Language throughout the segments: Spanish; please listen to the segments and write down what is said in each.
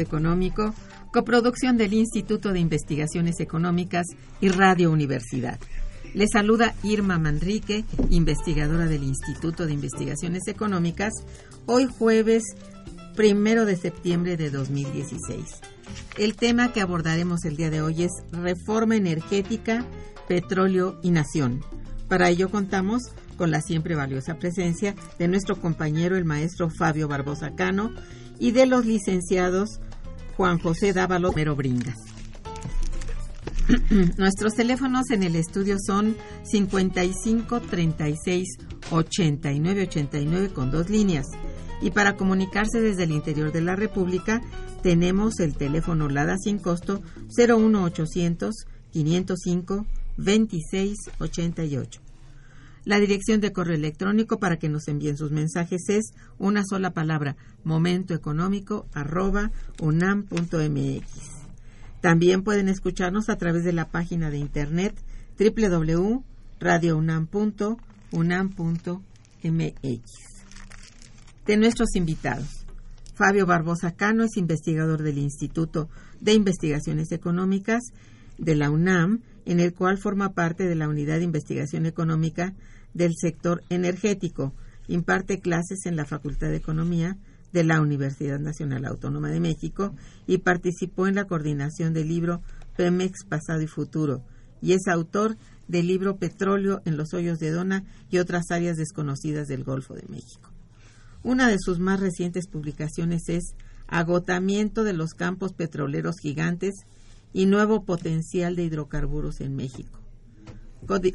Económico, coproducción del Instituto de Investigaciones Económicas y Radio Universidad. Les saluda Irma Manrique, investigadora del Instituto de Investigaciones Económicas, hoy jueves primero de septiembre de 2016. El tema que abordaremos el día de hoy es reforma energética, petróleo y nación. Para ello contamos con la siempre valiosa presencia de nuestro compañero el maestro Fabio Barbosa Cano y de los licenciados Juan José Dávalo Mero Bringas. Nuestros teléfonos en el estudio son 55 36 89 89 con dos líneas. Y para comunicarse desde el interior de la República tenemos el teléfono LADA sin costo 01800 505 26 88. La dirección de correo electrónico para que nos envíen sus mensajes es una sola palabra, momentoeconómico.unam.mx. También pueden escucharnos a través de la página de internet www.radiounam.unam.mx. De nuestros invitados. Fabio Barbosa Cano es investigador del Instituto de Investigaciones Económicas de la UNAM en el cual forma parte de la Unidad de Investigación Económica del Sector Energético. Imparte clases en la Facultad de Economía de la Universidad Nacional Autónoma de México y participó en la coordinación del libro Pemex Pasado y Futuro y es autor del libro Petróleo en los hoyos de Dona y otras áreas desconocidas del Golfo de México. Una de sus más recientes publicaciones es Agotamiento de los campos petroleros gigantes y nuevo potencial de hidrocarburos en México.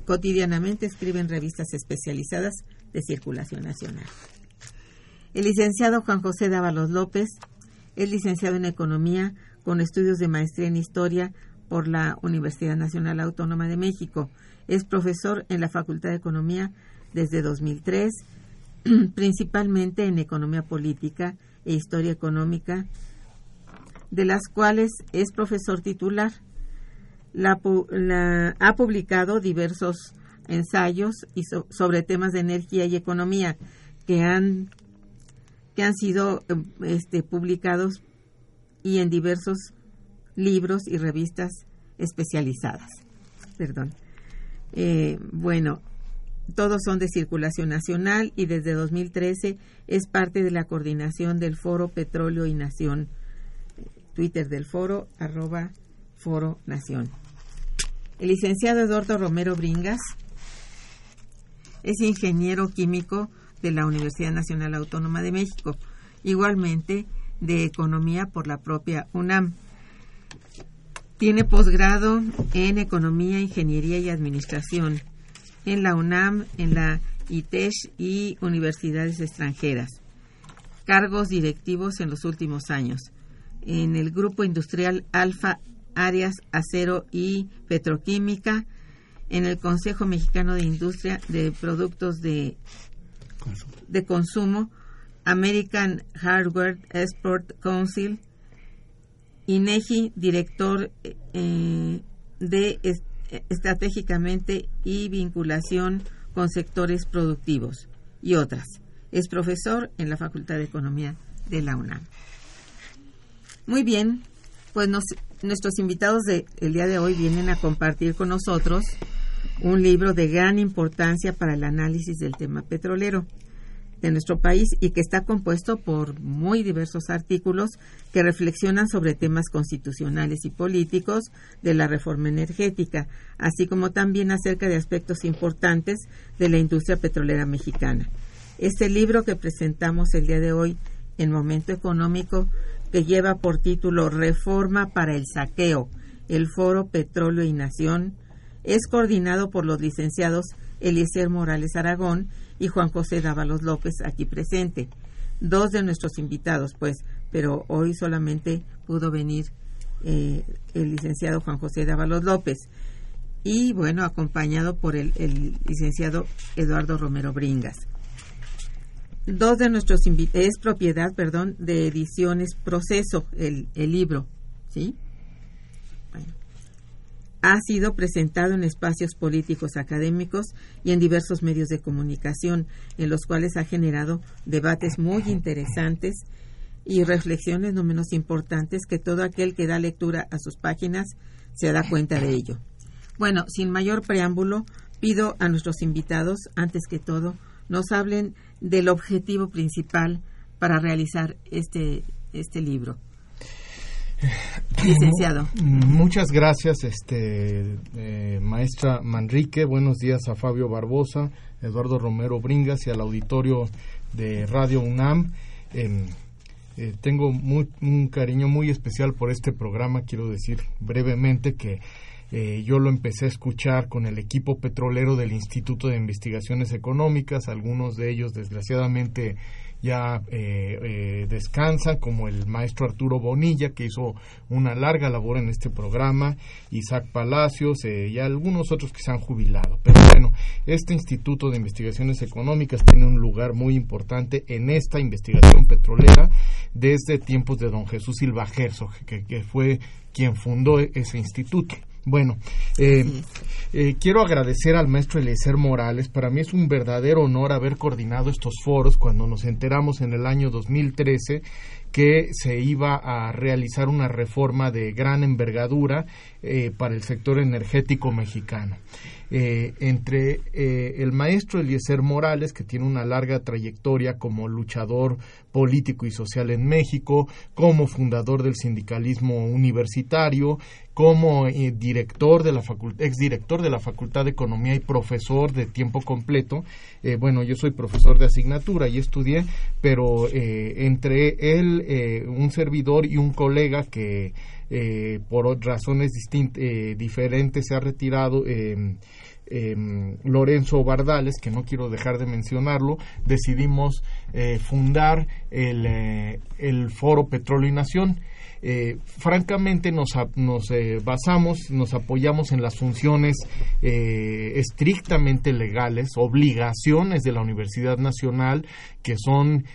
Cotidianamente escribe en revistas especializadas de circulación nacional. El licenciado Juan José Dávalos López es licenciado en Economía con estudios de maestría en Historia por la Universidad Nacional Autónoma de México. Es profesor en la Facultad de Economía desde 2003, principalmente en Economía Política e Historia Económica de las cuales es profesor titular. ha publicado diversos ensayos y sobre temas de energía y economía que han, que han sido este, publicados y en diversos libros y revistas especializadas. Perdón. Eh, bueno, todos son de circulación nacional y desde 2013 es parte de la coordinación del Foro Petróleo y Nación. Twitter del foro, arroba Foro Nación. El licenciado Eduardo Romero Bringas es ingeniero químico de la Universidad Nacional Autónoma de México, igualmente de Economía por la propia UNAM. Tiene posgrado en Economía, Ingeniería y Administración en la UNAM, en la ITESH y universidades extranjeras. Cargos directivos en los últimos años. En el Grupo Industrial Alfa Áreas Acero y Petroquímica, en el Consejo Mexicano de Industria de Productos de consumo, de consumo American Hardware Export Council, INEGI, director eh, de estratégicamente y vinculación con sectores productivos y otras. Es profesor en la Facultad de Economía de la UNAM. Muy bien, pues nuestros invitados del día de hoy vienen a compartir con nosotros un libro de gran importancia para el análisis del tema petrolero de nuestro país y que está compuesto por muy diversos artículos que reflexionan sobre temas constitucionales y políticos de la reforma energética, así como también acerca de aspectos importantes de la industria petrolera mexicana. Este libro que presentamos el día de hoy en Momento Económico, que lleva por título Reforma para el Saqueo, el Foro Petróleo y Nación, es coordinado por los licenciados Eliezer Morales Aragón y Juan José Dávalos López, aquí presente. Dos de nuestros invitados, pues, pero hoy solamente pudo venir eh, el licenciado Juan José Dávalos López y, bueno, acompañado por el, licenciado Eduardo Romero Bringas. Dos de nuestros es propiedad, perdón, de Ediciones Proceso, el, el libro, ¿sí? ha sido presentado en espacios políticos académicos y en diversos medios de comunicación, en los cuales ha generado debates muy interesantes y reflexiones no menos importantes que todo aquel que da lectura a sus páginas se da cuenta de ello. Bueno, sin mayor preámbulo, pido a nuestros invitados, antes que todo, nos hablen del objetivo principal para realizar este, este libro. Licenciado. Muchas gracias, este, eh, maestra Manrique. Buenos días a Fabio Barbosa, Eduardo Romero Bringas y al auditorio de Radio UNAM. Em, eh, tengo un cariño muy especial por este programa. Quiero decir brevemente que eh, yo lo empecé a escuchar con el equipo petrolero del Instituto de Investigaciones Económicas, algunos de ellos desgraciadamente ya eh, eh, descansan, como el maestro Arturo Bonilla, que hizo una larga labor en este programa, Isaac Palacios eh, y algunos otros que se han jubilado. Pero bueno, este Instituto de Investigaciones Económicas tiene un lugar muy importante en esta investigación petrolera desde tiempos de don Jesús Silva Herzog, que fue quien fundó ese instituto. Bueno, eh, eh, quiero agradecer al maestro Eliezer Morales. Para mí es un verdadero honor haber coordinado estos foros cuando nos enteramos en el año 2013 que se iba a realizar una reforma de gran envergadura eh, para el sector energético mexicano. Eh, entre eh, el maestro Eliezer Morales, que tiene una larga trayectoria como luchador político y social en México, como fundador del sindicalismo universitario, como eh, director de la facultad, exdirector de la Facultad de Economía y profesor de tiempo completo. bueno, yo soy profesor de asignatura y estudié, pero entre él, un servidor y un colega que eh, por razones eh, diferentes se ha retirado em, em, Lorenzo Bardales, que no quiero dejar de mencionarlo, decidimos eh, fundar el, el Foro Petróleo y Nación eh, francamente nos, nos eh, basamos, nos apoyamos en las funciones eh, estrictamente legales, obligaciones de la Universidad Nacional, que son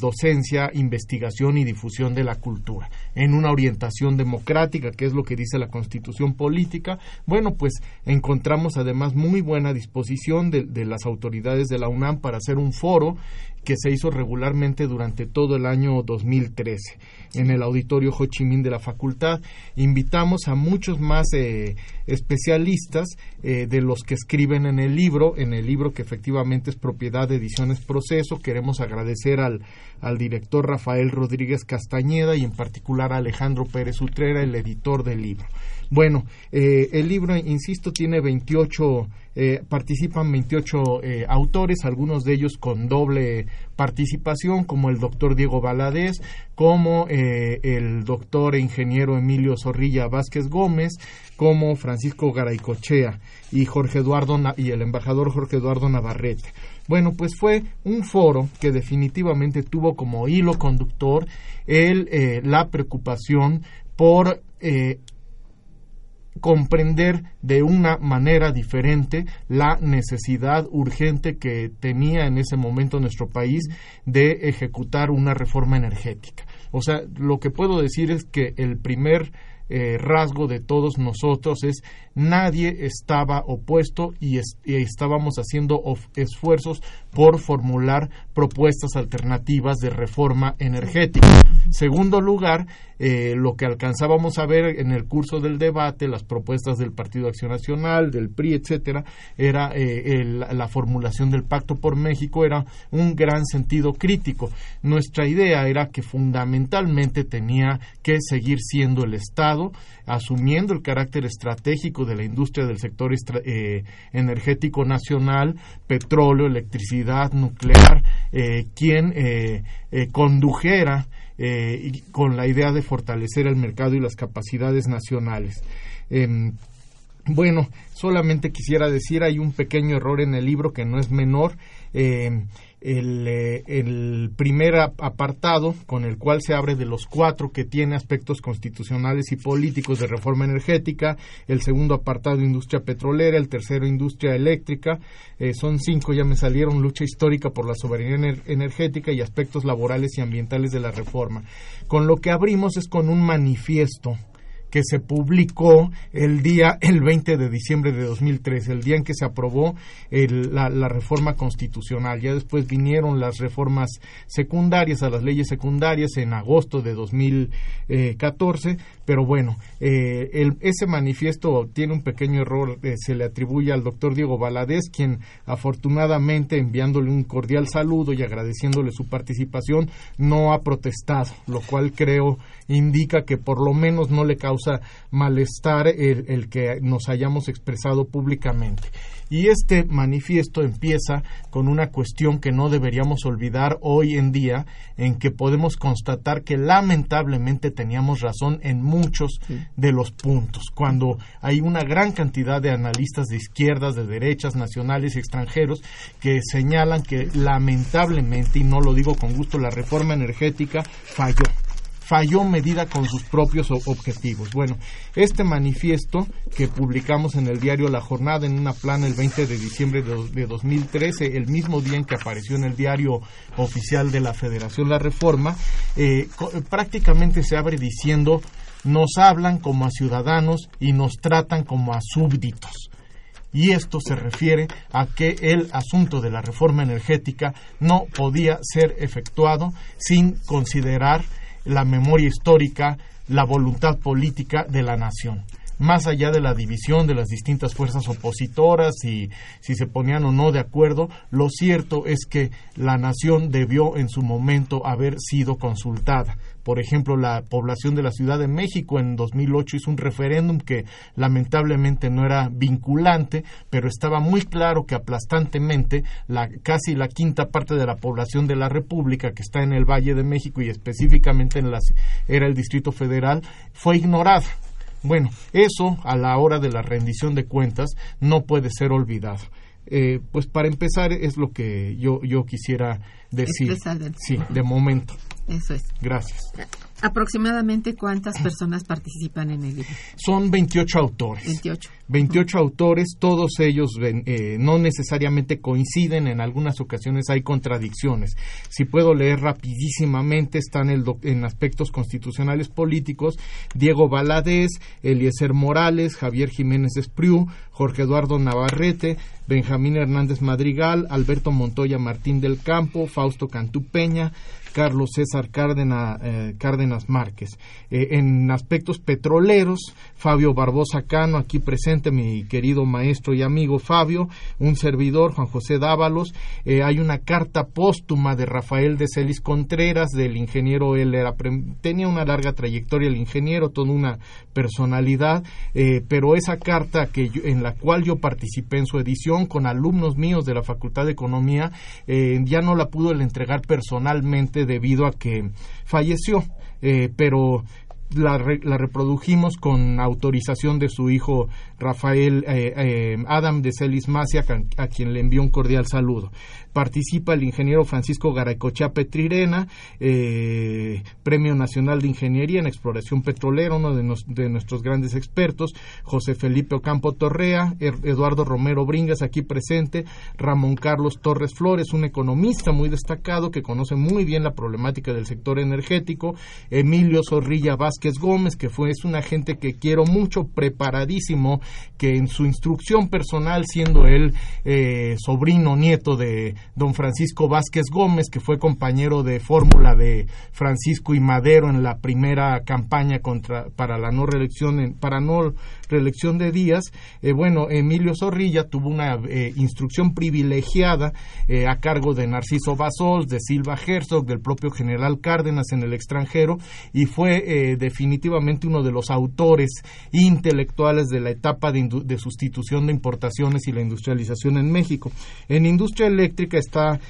docencia, investigación y difusión de la cultura, en una orientación democrática, que es lo que dice la Constitución Política. Bueno, pues encontramos además muy buena disposición de, de las autoridades de la UNAM para hacer un foro que se hizo regularmente durante todo el año 2013 en el auditorio Ho Chi Minh de la facultad. Invitamos a muchos más eh, especialistas eh, de los que escriben en el libro, en el libro que efectivamente es propiedad de Ediciones Proceso. Queremos agradecer al, al director Rafael Rodríguez Castañeda y en particular a Alejandro Pérez Utrera, el editor del libro. Bueno, eh, el libro, insisto, tiene 28, eh, participan 28 eh, autores, algunos de ellos con doble participación, como el doctor Diego Valadez, como el doctor e ingeniero Emilio Zorrilla Vázquez Gómez, como Francisco Garaycochea y Jorge Eduardo y el embajador Jorge Eduardo Navarrete. Bueno, pues fue un foro que definitivamente tuvo como hilo conductor el, la preocupación por comprender de una manera diferente la necesidad urgente que tenía en ese momento nuestro país de ejecutar una reforma energética. O sea, lo que puedo decir es que el primer eh, rasgo de todos nosotros es nadie estaba opuesto y, estábamos haciendo esfuerzos por formular propuestas alternativas de reforma energética. Segundo lugar, eh, lo que alcanzábamos a ver en el curso del debate, las propuestas del Partido Acción Nacional, del PRI, etcétera, era eh, la formulación del Pacto por México, era un gran sentido crítico. Nuestra idea era que fundamentalmente tenía que seguir siendo el Estado, asumiendo el carácter estratégico de la industria del sector eh, energético nacional, petróleo, electricidad, nuclear, quien condujera eh, con la idea de fortalecer el mercado y las capacidades nacionales. Em, bueno, solamente quisiera decir, hay un pequeño error en el libro que no es menor. Em, el, primer apartado con el cual se abre de los cuatro que tiene aspectos constitucionales y políticos de reforma energética, el segundo apartado industria petrolera, el tercero industria eléctrica, eh, son cinco, ya me salieron lucha histórica por la soberanía energética y aspectos laborales y ambientales de la reforma. Con lo que abrimos es con un manifiesto que se publicó el día, el 20 de diciembre de 2003, el día en que se aprobó la, reforma constitucional. Ya después vinieron las reformas secundarias a las leyes secundarias en agosto de 2014, pero bueno, eh, ese manifiesto tiene un pequeño error, eh, se le atribuye al doctor Diego Valadez, quien afortunadamente enviándole un cordial saludo y agradeciéndole su participación, no ha protestado, lo cual creo indica que por lo menos no le causa malestar el, que nos hayamos expresado públicamente. Y este manifiesto empieza con una cuestión que no deberíamos olvidar hoy en día, en que podemos constatar que lamentablemente teníamos razón en muchos de los puntos. Cuando hay una gran cantidad de analistas de izquierdas, de derechas, nacionales y extranjeros que señalan que lamentablemente, y no lo digo con gusto, la reforma energética falló falló medida con sus propios objetivos. Bueno, este manifiesto que publicamos en el diario La Jornada en una plana el 20 de diciembre de, 2013, el mismo día en que apareció en el diario oficial de la Federación La Reforma, eh, prácticamente se abre diciendo nos hablan como a ciudadanos y nos tratan como a súbditos y esto se refiere a que el asunto de la reforma energética no podía ser efectuado sin considerar la memoria histórica, la voluntad política de la nación más allá de la división de las distintas fuerzas opositoras y si se ponían o no de acuerdo, lo cierto es que la nación debió en su momento haber sido consultada. Por ejemplo, la población de la Ciudad de México en 2008 hizo un referéndum que lamentablemente no era vinculante, pero estaba muy claro que aplastantemente la, casi la quinta parte de la población de la República que está en el Valle de México y específicamente en la, era el Distrito Federal fue ignorada. Bueno, eso a la hora de la rendición de cuentas no puede ser olvidado. Eh, pues para empezar es lo que yo, yo quisiera decir. Sí, de momento. Eso es. Gracias. Aproximadamente cuántas personas participan en el libro? Son 28 autores. 28. 28 autores, todos ellos eh, no necesariamente coinciden, en algunas ocasiones hay contradicciones. Si puedo leer rapidísimamente, están en, en aspectos constitucionales políticos, Diego Valadez, Eliezer Morales, Javier Jiménez Espriu, Jorge Eduardo Navarrete, Benjamín Hernández Madrigal, Alberto Montoya Martín del Campo, Fausto Cantú Peña, Carlos César Cárdenas, eh, Cárdenas Márquez. Eh, en aspectos petroleros, Fabio Barbosa Cano, aquí presente, mi querido maestro y amigo Fabio, un servidor, Juan José Dávalos. Eh, hay una carta póstuma de Rafael de Celis Contreras, del ingeniero, él era, tenía una larga trayectoria el ingeniero, toda una personalidad, pero esa carta que en la cual yo participé en su edición con alumnos míos de la Facultad de Economía, ya no la pudo entregar personalmente debido a que falleció, eh, pero la, la, reprodujimos con autorización de su hijo Rafael eh, eh, Adam de Celis Macia, a, quien le envió un cordial saludo. Participa el ingeniero Francisco Garaycochea Petrirena, eh, Premio Nacional de Ingeniería en Exploración Petrolera, uno de, nuestros grandes expertos, José Felipe Ocampo Torrea, er, Eduardo Romero Bringas, aquí presente, Ramón Carlos Torres Flores, un economista muy destacado que conoce muy bien la problemática del sector energético, Emilio Zorrilla Vázquez Gómez, que fue es un agente que quiero mucho, preparadísimo, que en su instrucción personal, siendo él eh, sobrino nieto de don Francisco Vázquez Gómez, que fue compañero de fórmula de Francisco y Madero en la primera campaña contra para la no reelección para no reelección de Díaz, eh, bueno, Emilio Zorrilla tuvo una eh, instrucción privilegiada eh, a cargo de Narciso Basols, de Silva Herzog, del propio general Cárdenas en el extranjero y fue definitivamente uno de los autores intelectuales de la etapa de, de, sustitución de importaciones y la industrialización en México. En industria eléctrica está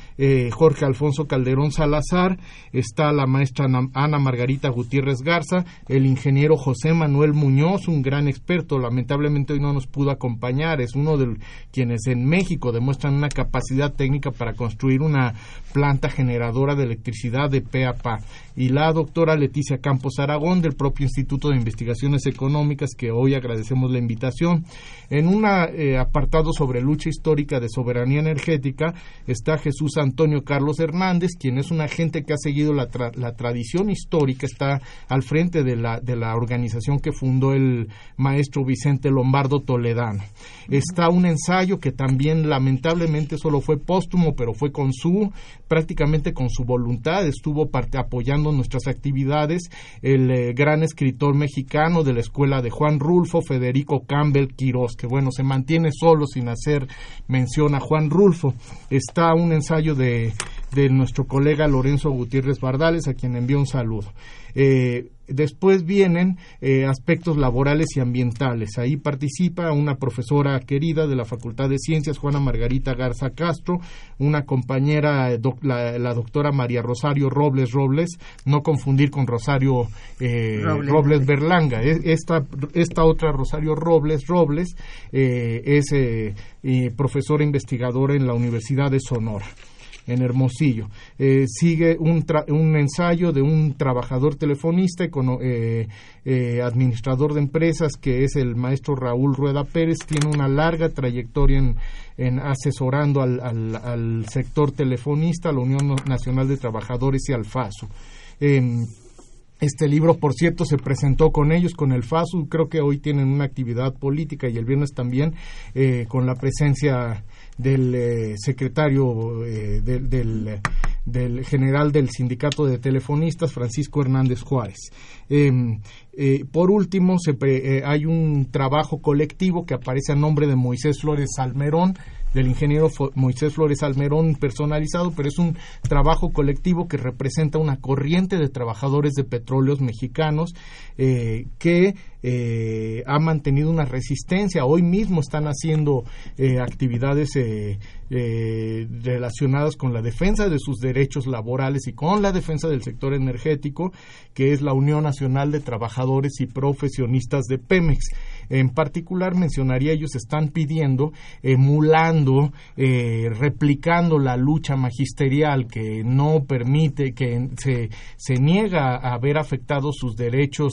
Jorge Alfonso Calderón Salazar, está la maestra Ana Margarita Gutiérrez Garza, el ingeniero José Manuel Muñoz, un gran experto lamentablemente hoy no nos pudo acompañar, es uno de quienes en México demuestran una capacidad técnica para construir una planta generadora de electricidad de pe a pa. Y la doctora Leticia Campos Aragón del propio Instituto de Investigaciones Económicas, que hoy agradecemos la invitación. En un eh, apartado sobre lucha histórica de soberanía energética está Jesús Antonio Carlos Hernández, quien es un agente que ha seguido la, la tradición histórica, está al frente de la, de la organización que fundó el maestro Vicente Lombardo Toledano. Está un ensayo que también lamentablemente solo fue póstumo, pero fue con su, prácticamente con su voluntad, estuvo apoyando nuestras actividades el eh, gran escritor mexicano de la escuela de Juan Rulfo, Federico Campbell Quirós, que bueno, se mantiene solo sin hacer mención a Juan Rulfo. Está un ensayo de, de nuestro colega Lorenzo Gutiérrez Bardales, a quien envío un saludo. Eh, después vienen eh, aspectos laborales y ambientales. Ahí participa una profesora querida de la Facultad de Ciencias, Juana Margarita Garza Castro, una compañera, la, doctora María Rosario Robles Robles, no confundir con Rosario eh, Robles. Berlanga. Esta, esta otra Rosario Robles Robles es profesora investigadora en la Universidad de Sonora en Hermosillo. Eh, sigue un, un, ensayo de un trabajador telefonista, eh, eh, administrador de empresas, que es el maestro Raúl Rueda Pérez. Tiene una larga trayectoria en, en asesorando al, al, sector telefonista, a la Unión Nacional de Trabajadores y al FASO. Em, este libro, por cierto, se presentó con ellos, con el FASO. Creo que hoy tienen una actividad política y el viernes también, con la presencia del eh, secretario eh, del, del, general del sindicato de telefonistas, Francisco Hernández Juárez. Em, eh, por último, se hay un trabajo colectivo que aparece a nombre de Moisés Flores Salmerón, del ingeniero Moisés Flores Almerón personalizado, pero es un trabajo colectivo que representa una corriente de trabajadores de petróleos mexicanos eh, que eh, ha mantenido una resistencia. Hoy mismo están haciendo eh, actividades relacionadas con la defensa de sus derechos laborales y con la defensa del sector energético, que es la Unión Nacional de Trabajadores y Profesionistas de Pemex. En particular mencionaría ellos están pidiendo, emulando, eh, replicando la lucha magisterial que no permite, que se, se niega a ver afectados sus derechos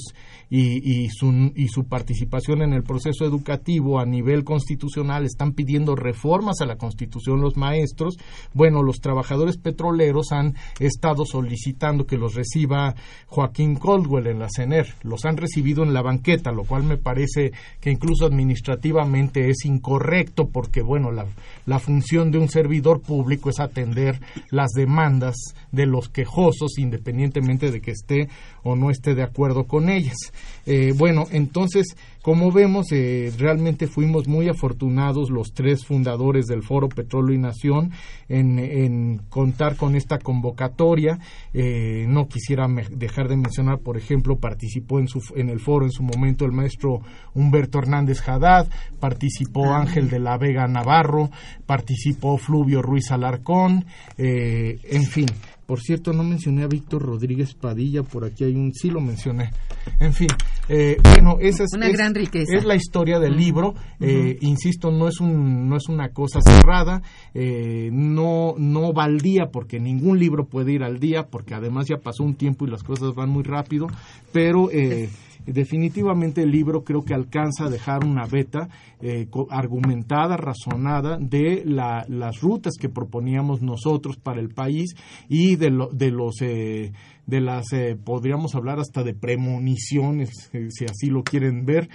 y, y, su, y su participación en el proceso educativo a nivel constitucional, están pidiendo reformas a la constitución los maestros. Bueno, los trabajadores petroleros han estado solicitando que los reciba Joaquín Coldwell en la CENER. Los han recibido en la banqueta, lo cual me parece que incluso administrativamente es incorrecto porque, bueno, la, la función de un servidor público es atender las demandas de los quejosos independientemente de que esté o no esté de acuerdo con ellas. Eh, bueno, entonces como vemos, eh, realmente fuimos muy afortunados los tres fundadores del Foro Petróleo y Nación en, contar con esta convocatoria. Eh, no quisiera dejar de mencionar, por ejemplo, participó en, su, en el foro en su momento el maestro Humberto Hernández Haddad, participó ah. Ángel de la Vega Navarro, participó Fluvio Ruiz Alarcón, eh, en fin, por cierto, no mencioné a Víctor Rodríguez Padilla, por aquí hay un, sí lo mencioné. En fin, eh, bueno, esa es, una gran riqueza. es la historia del libro. Eh, insisto, no es, un, no es una cosa cerrada, eh, no, no va al día, porque ningún libro puede ir al día, porque además ya pasó un tiempo y las cosas van muy rápido, pero... Eh, definitivamente el libro creo que alcanza a dejar una beta eh, argumentada, razonada de las rutas que proponíamos nosotros para el país y de, de los eh, de las eh, podríamos hablar hasta de premoniciones si así lo quieren ver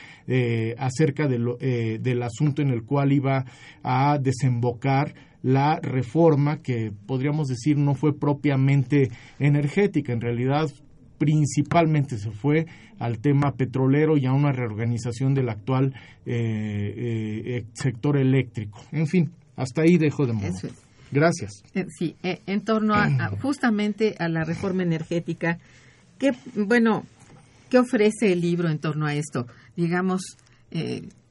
acerca de lo, del asunto en el cual iba a desembocar la reforma que podríamos decir no fue propiamente energética, en realidad principalmente se fue al tema petrolero y a una reorganización del actual eh, eh, sector eléctrico. En fin, hasta ahí dejo de modo. Gracias. Eh, sí, en torno a, justamente a la reforma energética, ¿qué, bueno, ¿qué ofrece el libro en torno a esto? Digamos,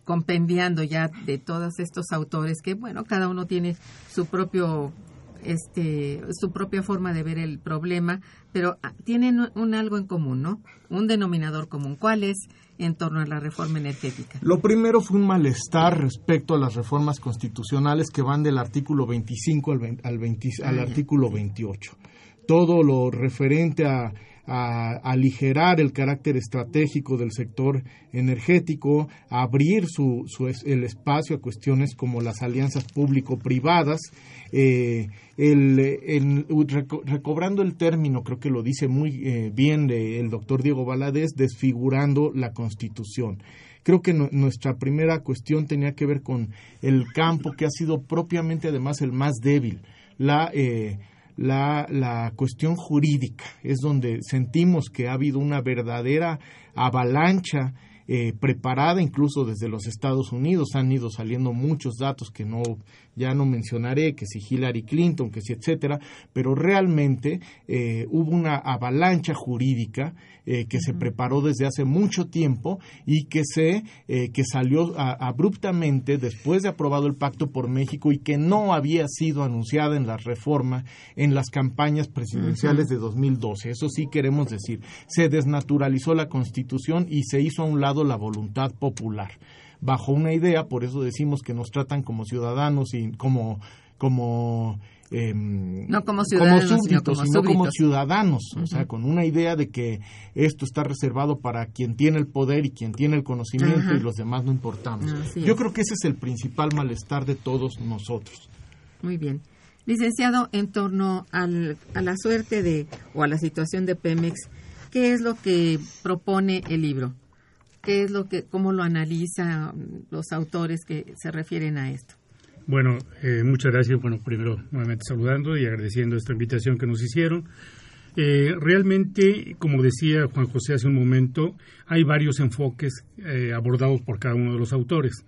compendiando ya de todos estos autores que, bueno, cada uno tiene su propio este, su propia forma de ver el problema, pero ah, tienen un algo en común, ¿no? Un denominador común. ¿Cuál es en torno a la reforma energética? Lo primero fue un malestar respecto a las reformas constitucionales que van del artículo 25 al, al, al ah, artículo 28. Todo lo referente a a aligerar el carácter estratégico del sector energético, a abrir su, el espacio a cuestiones como las alianzas público-privadas, eh, recobrando el término, creo que lo dice muy eh, bien el doctor Diego Valadez, desfigurando la Constitución. Creo que nuestra primera cuestión tenía que ver con el campo que ha sido propiamente además el más débil, la eh, la, la cuestión jurídica, es donde sentimos que ha habido una verdadera avalancha eh, preparada incluso desde los Estados Unidos. Han ido saliendo muchos datos que no ya no mencionaré, que si Hillary Clinton, que si etcétera, pero realmente eh, hubo una avalancha jurídica eh, que se preparó desde hace mucho tiempo y que se eh, que salió abruptamente después de aprobado el pacto por México y que no había sido anunciada en la reforma en las campañas presidenciales de 2012. Eso sí queremos decir, se desnaturalizó la Constitución y se hizo a un lado la voluntad popular. Bajo una idea, por eso decimos que nos tratan como ciudadanos y como como em, no como ciudadanos, súbditos, sino como, ciudadanos, o sea, con una idea de que esto está reservado para quien tiene el poder y quien tiene el conocimiento y los demás no importamos. Yo creo que ese es el principal malestar de todos nosotros. Muy bien. Licenciado, en torno al, a la suerte de o a la situación de Pemex, ¿qué es lo que propone el libro? ¿Qué es lo que, cómo lo analizan los autores que se refieren a esto? Bueno, eh, muchas gracias. Bueno, primero nuevamente saludando y agradeciendo esta invitación que nos hicieron. Eh, realmente, como decía Juan José hace un momento, hay varios enfoques eh, abordados por cada uno de los autores.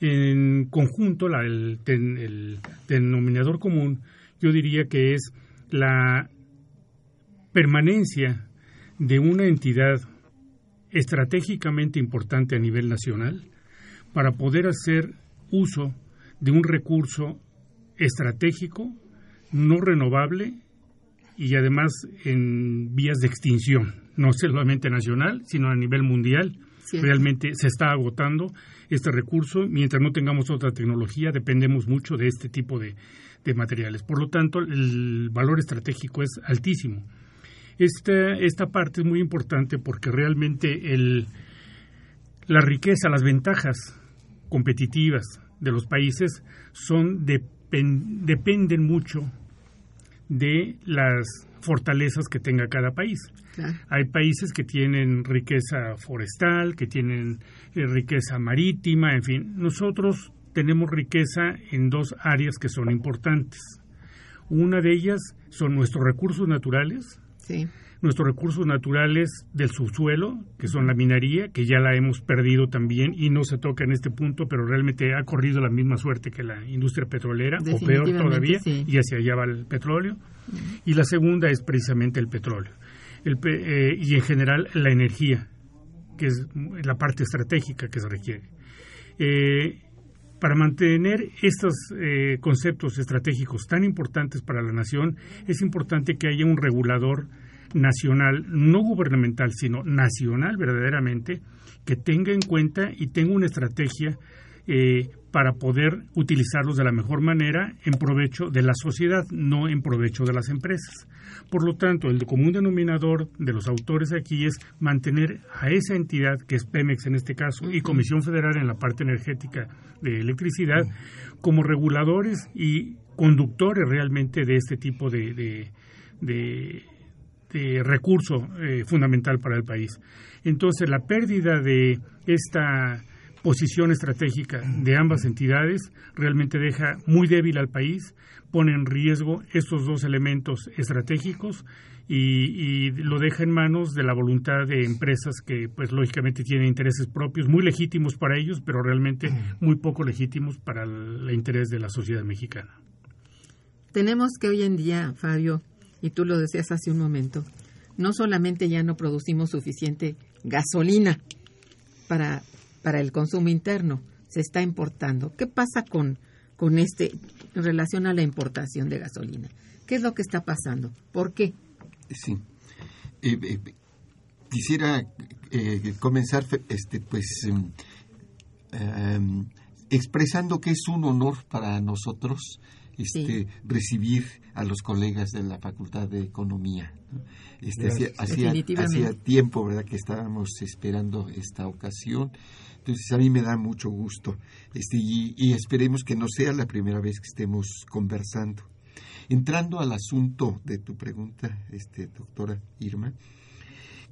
En conjunto, el, el denominador común, yo diría que es la permanencia de una entidad estratégicamente importante a nivel nacional para poder hacer uso de un recurso estratégico, no renovable y además en vías de extinción, no solamente nacional, sino a nivel mundial, Realmente se está agotando este recurso. Mientras no tengamos otra tecnología, dependemos mucho de este tipo de, de materiales. Por lo tanto, el valor estratégico es altísimo. Esta, esta parte es muy importante porque realmente el, la riqueza, las ventajas competitivas de los países son dependen mucho de las fortalezas que tenga cada país. Hay países que tienen riqueza forestal, que tienen eh, riqueza marítima, en fin. Nosotros tenemos riqueza en dos áreas que son importantes. Una de ellas son nuestros recursos naturales, nuestros recursos naturales del subsuelo, que son la minería, que ya la hemos perdido también y no se toca en este punto, pero realmente ha corrido la misma suerte que la industria petrolera, o peor todavía, y hacia allá va el petróleo. Y la segunda es precisamente el petróleo. Eh, y en general la energía, que es la parte estratégica que se requiere. Eh, para mantener estos eh, conceptos estratégicos tan importantes para la nación, es importante que haya un regulador nacional, no gubernamental, sino nacional verdaderamente, que tenga en cuenta y tenga una estrategia eh, para poder utilizarlos de la mejor manera en provecho de la sociedad, no en provecho de las empresas. Por lo tanto, el común denominador de los autores aquí es mantener a esa entidad, que es Pemex en este caso, y Comisión Federal en la parte energética de electricidad, como reguladores y conductores realmente de este tipo de, recurso eh, fundamental para el país. Entonces, la pérdida de esta posición estratégica de ambas entidades realmente deja muy débil al país, pone en riesgo estos dos elementos estratégicos y, lo deja en manos de la voluntad de empresas que pues lógicamente tienen intereses propios muy legítimos para ellos pero realmente muy poco legítimos para el interés de la sociedad mexicana. Tenemos que hoy en día, Fabio, y tú lo decías hace un momento, no solamente ya no producimos suficiente gasolina para para el consumo interno se está importando. ¿Qué pasa con, con este en relación a la importación de gasolina? ¿Qué es lo que está pasando? ¿Por qué? Sí. Eh, eh, quisiera eh, comenzar este pues em, em, expresando que es un honor para nosotros este, recibir a los colegas de la Facultad de Economía. Este, hacía, hacía, tiempo ¿verdad? que estábamos esperando esta ocasión entonces a mí me da mucho gusto este, y, esperemos que no sea la primera vez que estemos conversando. Entrando al asunto de tu pregunta, este, doctora Irma,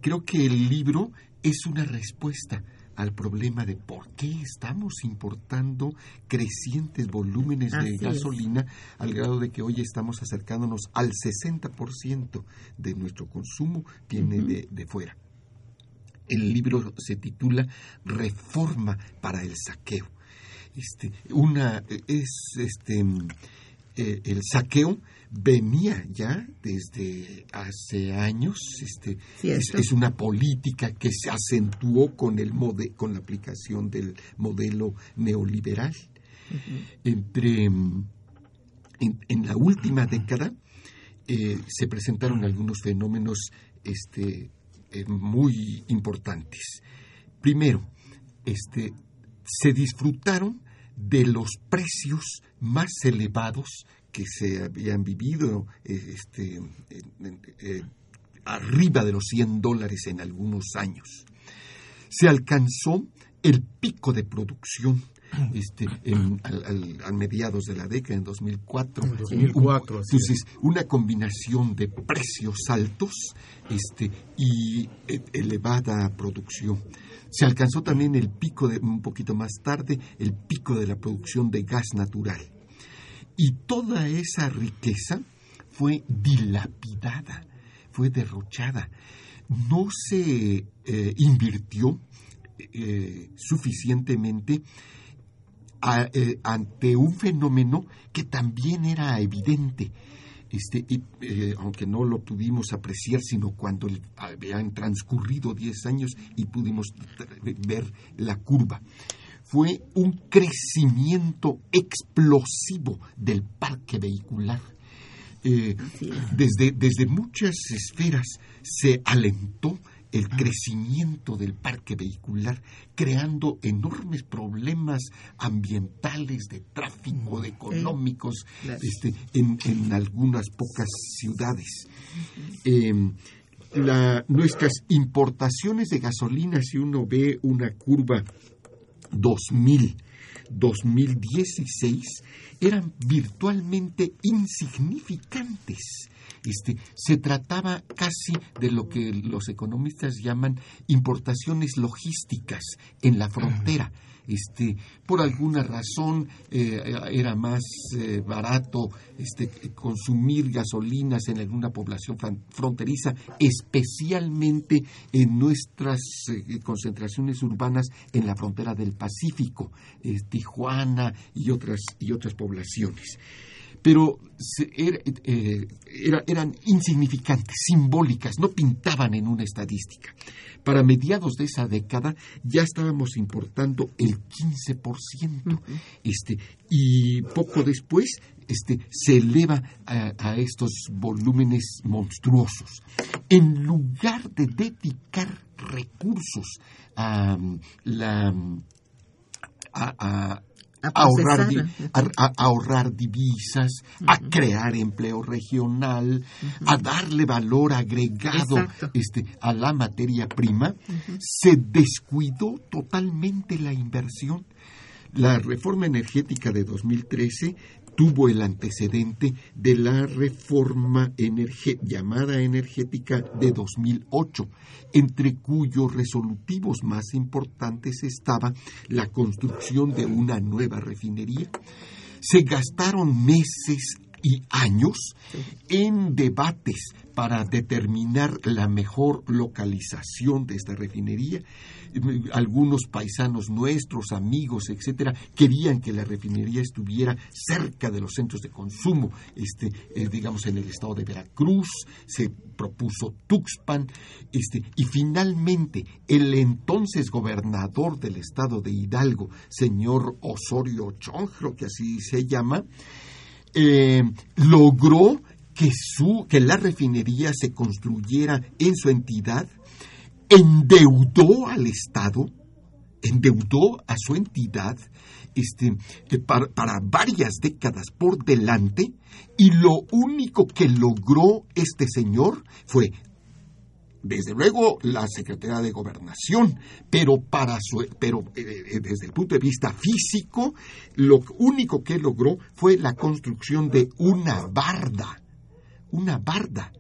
creo que el libro es una respuesta al problema de por qué estamos importando crecientes volúmenes de gasolina al grado de que hoy estamos acercándonos al 60% de nuestro consumo viene de, de fuera. El libro se titula Reforma para el saqueo. Este, una es este eh, el saqueo venía ya desde hace años este es, una política que se acentuó con el con la aplicación del modelo neoliberal. Entre en, la última década eh, se presentaron algunos fenómenos este eh, muy importantes. Primero, este, se disfrutaron de los precios más elevados que se habían vivido eh, este, eh, arriba de los 100 dólares en algunos años. Se alcanzó el pico de producción este, en, al, mediados de la década, en 2004. 2004 entonces, una combinación de precios altos este, y e, elevada producción. Se alcanzó también el pico, de, un poquito más tarde, el pico de la producción de gas natural. Y toda esa riqueza fue dilapidada, fue derrochada. No se eh, invirtió eh, suficientemente eh, ante un fenómeno que también era evidente. Este, aunque no lo pudimos apreciar, sino cuando habían transcurrido 10 años y pudimos ver la curva. Fue un crecimiento explosivo del parque vehicular. Eh, desde, desde muchas esferas se alentó el crecimiento del parque vehicular, creando enormes problemas ambientales, de tráfico, de económicos, este, en, en algunas pocas ciudades. Em, la- nuestras importaciones de gasolina, si uno ve una curva 2000, 2016, eran virtualmente insignificantes. Este, se trataba casi de lo que los economistas llaman importaciones logísticas en la frontera. Este, por alguna razón eh, era más eh, barato este, consumir gasolinas en alguna población fronteriza, especialmente en nuestras eh, concentraciones urbanas en la frontera del Pacífico, Tijuana y otras, y otras poblaciones pero era- eran insignificantes, simbólicas, no pintaban en una estadística. Para mediados de esa década ya estábamos importando el 15%, este, y poco después este, se eleva a, a estos volúmenes monstruosos. En lugar de dedicar recursos a mm, la mm, a- a, A ahorrar, a, a ahorrar divisas, a crear empleo regional, a darle valor agregado Exacto. este, a la materia prima, se descuidó totalmente la inversión. La reforma energética de 2013 tuvo el antecedente de la reforma llamada energética de 2008, entre cuyos resolutivos más importantes estaba la construcción de una nueva refinería. Se gastaron meses y años en debates para determinar la mejor localización de esta refinería. Algunos paisanos nuestros, amigos, etcétera, querían que la refinería estuviera cerca de los centros de consumo, este, eh, digamos en el estado de Veracruz, se propuso Tuxpan, este, y finalmente el entonces gobernador del estado de Hidalgo, señor Osorio Chong, creo que así se llama, eh, logró que, su, que la refinería se construyera en su entidad, endeudó al Estado, endeudó a su entidad este, eh, para, para varias décadas por delante, y lo único que logró este señor fue desde luego la Secretaría de Gobernación, pero para su, pero eh, eh, desde el punto de vista físico, lo único que logró fue la construcción de una barda, una barda.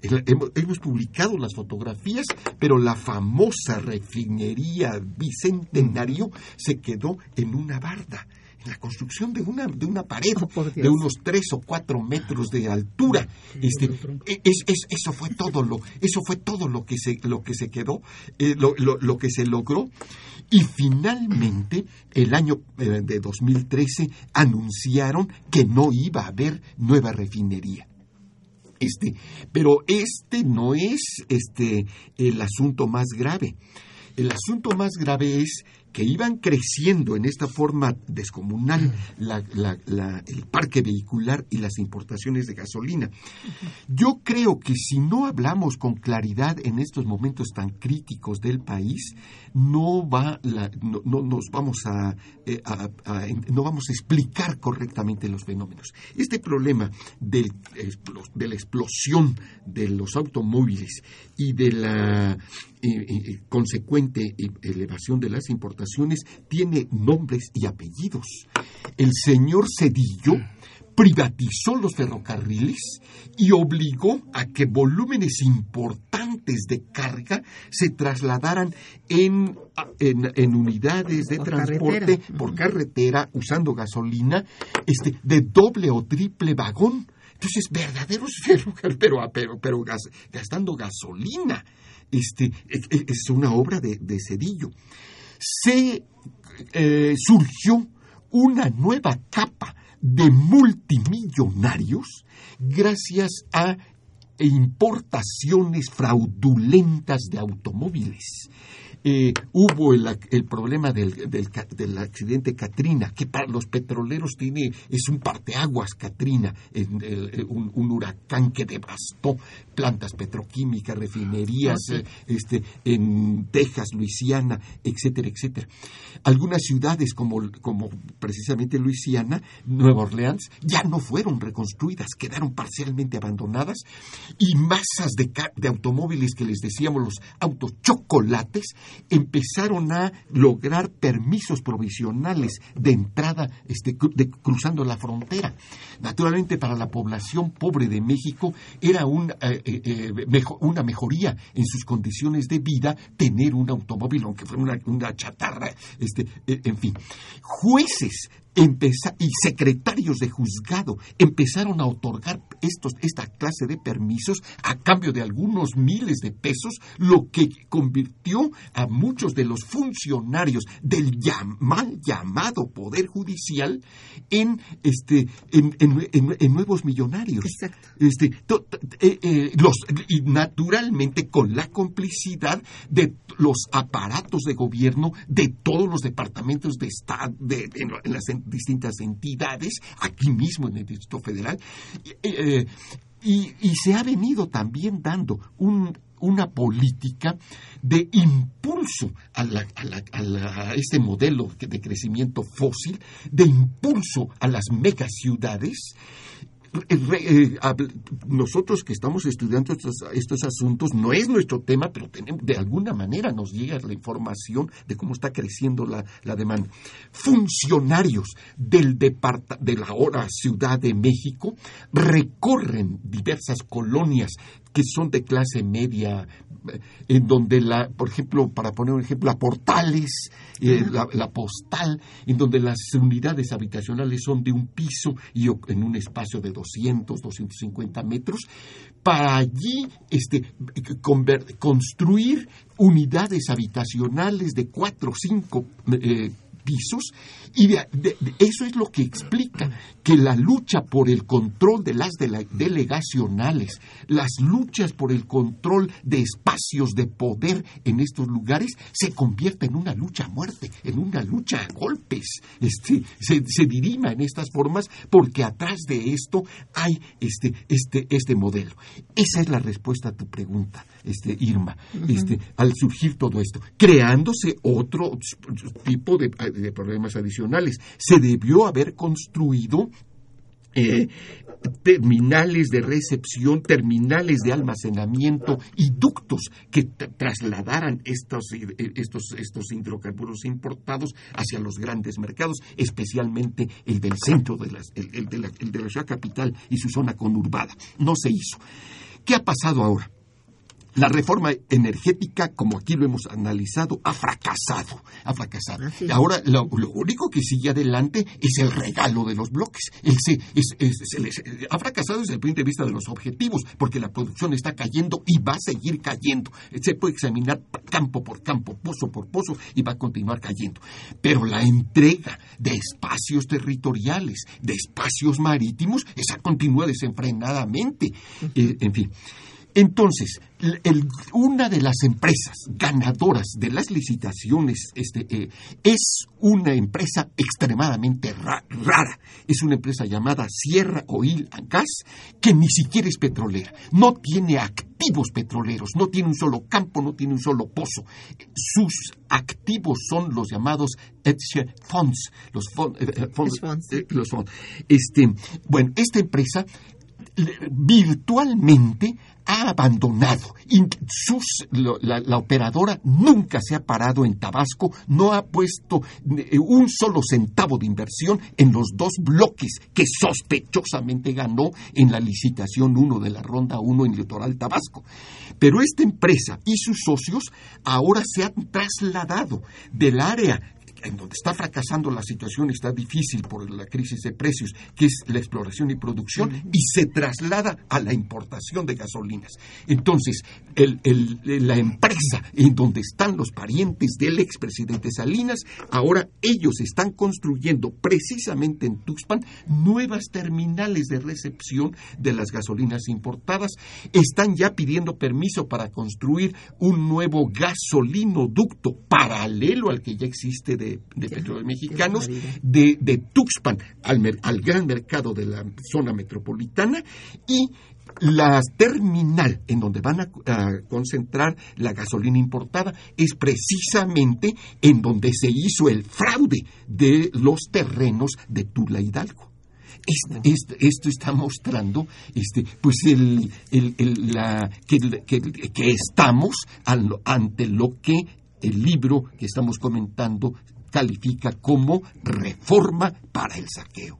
Hemos, hemos publicado las fotografías, pero la famosa refinería Bicentenario se quedó en una barda, la construcción de una, de una pared Oh, de unos tres o cuatro metros de altura. Este, e- es- es- eso fue todo lo, eso fue todo lo que se, lo que se quedó, eh, lo, lo- lo que se logró. Y finalmente, el año eh, de 2013, anunciaron que no iba a haber nueva refinería. Este, pero este no es este el asunto más grave. El asunto más grave es que iban creciendo en esta forma descomunal la- la- la- el parque vehicular y las importaciones de gasolina. Yo creo que si no hablamos con claridad en estos momentos tan críticos del país, no va la- no, no nos vamos a, eh, a- no vamos a explicar correctamente los fenómenos. Este problema del de la explosión de los automóviles y de la eh, eh, consecuente elevación de las importaciones tiene nombres y apellidos. El señor Cedillo privatizó los ferrocarriles y obligó a que volúmenes importantes de carga se trasladaran en, en- en unidades de Por transporte carretera. por carretera usando gasolina este, de doble o triple vagón. Entonces, verdaderos ferrocarriles, pero, pero, pero gas- gastando gasolina. Este, es una obra de, de Cedillo. Se eh, surgió una nueva capa de multimillonarios gracias a importaciones fraudulentas de automóviles. Eh, hubo el, el problema del, del, del, accidente Katrina, que para los petroleros tiene, es un parteaguas Katrina, en, el, un, un, huracán que devastó plantas petroquímicas, refinerías, okay. este, en Texas, Luisiana, etcétera, etcétera. Algunas ciudades como, como precisamente Luisiana, Nueva Orleans, ya no fueron reconstruidas, quedaron parcialmente abandonadas y masas de, de automóviles que les decíamos los autos chocolates empezaron a lograr permisos provisionales de entrada este, cruzando la frontera. Naturalmente para la población pobre de México era un, eh, eh, mejor, una mejoría en sus condiciones de vida tener un automóvil, aunque fuera una, una chatarra, este, eh, en fin. Jueces Empeza y secretarios de juzgado empezaron a otorgar estos, esta clase de permisos a cambio de algunos miles de pesos, lo que convirtió a muchos de los funcionarios del llam, mal llamado Poder Judicial en, este, en, en, en nuevos millonarios. Exacto. Este, to, eh, eh, los, y naturalmente con la complicidad de los aparatos de gobierno de todos los departamentos de Estado, de, en, en las distintas entidades, aquí mismo en el Distrito Federal, eh, y, se ha venido también dando un, una política de impulso a, la, a, la, este modelo de crecimiento fósil, de impulso a las megaciudades, nosotros que estamos estudiando estos, asuntos, no es nuestro tema, pero de alguna manera nos llega la información de cómo está creciendo la, demanda. Funcionarios del de la hora Ciudad de México recorren diversas colonias que son de clase media, en donde la, por ejemplo, para poner un ejemplo, la Portales, eh, la, la, Postal, en donde las unidades habitacionales son de un piso y en un espacio de 200, 250 metros, para allí este, conver, construir unidades habitacionales de 4 o 5 eh, pisos y eso es lo que explica que la lucha por el control de las de la, delegacionales, las luchas por el control de espacios de poder en estos lugares se convierta en una lucha a muerte, en una lucha a golpes. Este, se, se dirima en estas formas porque atrás de esto hay este, este, este modelo. Esa es la respuesta a tu pregunta, este, Irma, uh -huh. este, al surgir todo esto, creándose otro tipo de, de problemas adicionales. Se debió haber construido eh, terminales de recepción, terminales de almacenamiento y ductos que trasladaran estos, estos, estos hidrocarburos importados hacia los grandes mercados, especialmente el del centro de, las, el, el, de la, el de la ciudad capital y su zona conurbada. No se hizo. ¿Qué ha pasado ahora? La reforma energética, como aquí lo hemos analizado, ha fracasado. Ha fracasado. Así. Ahora, lo, lo, único que sigue adelante es el regalo de los bloques. El se, es, es, se les, ha fracasado desde el punto de vista de los objetivos, porque la producción está cayendo y va a seguir cayendo. Se puede examinar campo por campo, pozo por pozo, y va a continuar cayendo. Pero la entrega de espacios territoriales, de espacios marítimos, esa continúa desenfrenadamente. Uh -huh. eh, en fin. Entonces, el, una de las empresas ganadoras de las licitaciones este, eh, es una empresa extremadamente ra rara. Es una empresa llamada Sierra Oil and Gas, que ni siquiera es petrolera. No tiene activos petroleros, no tiene un solo campo, no tiene un solo pozo. Sus activos son los llamados funds, los, fond, eh, fondos, eh, los fondos. Este, bueno, esta empresa virtualmente ha abandonado. La, la, operadora nunca se ha parado en Tabasco, no ha puesto eh, un solo centavo de inversión en los dos bloques que sospechosamente ganó en la licitación 1 de la ronda 1 en Litoral Tabasco. Pero esta empresa y sus socios ahora se han trasladado del área en donde está fracasando la situación, está difícil por la crisis de precios, que es la exploración y producción, y se traslada a la importación de gasolinas. Entonces, la empresa en donde están los parientes del expresidente Salinas, ahora ellos están construyendo precisamente en Tuxpan nuevas terminales de recepción de las gasolinas importadas, están ya pidiendo permiso para construir un nuevo gasolinoducto paralelo al que ya existe de, petróleos mexicanos, de, Tuxpan al, al gran mercado de la zona metropolitana y la terminal en donde van a, concentrar la gasolina importada es precisamente en donde se hizo el fraude de los terrenos de Tula Hidalgo. esto está mostrando este, pues el, la, que, estamos ante lo que el libro que estamos comentando califica como reforma para el saqueo.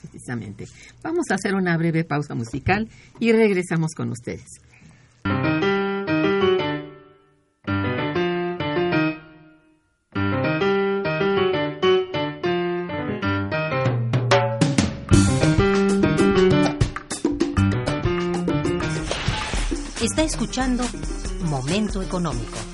Precisamente. Vamos a hacer una breve pausa musical y regresamos con ustedes. Está escuchando Momento Económico.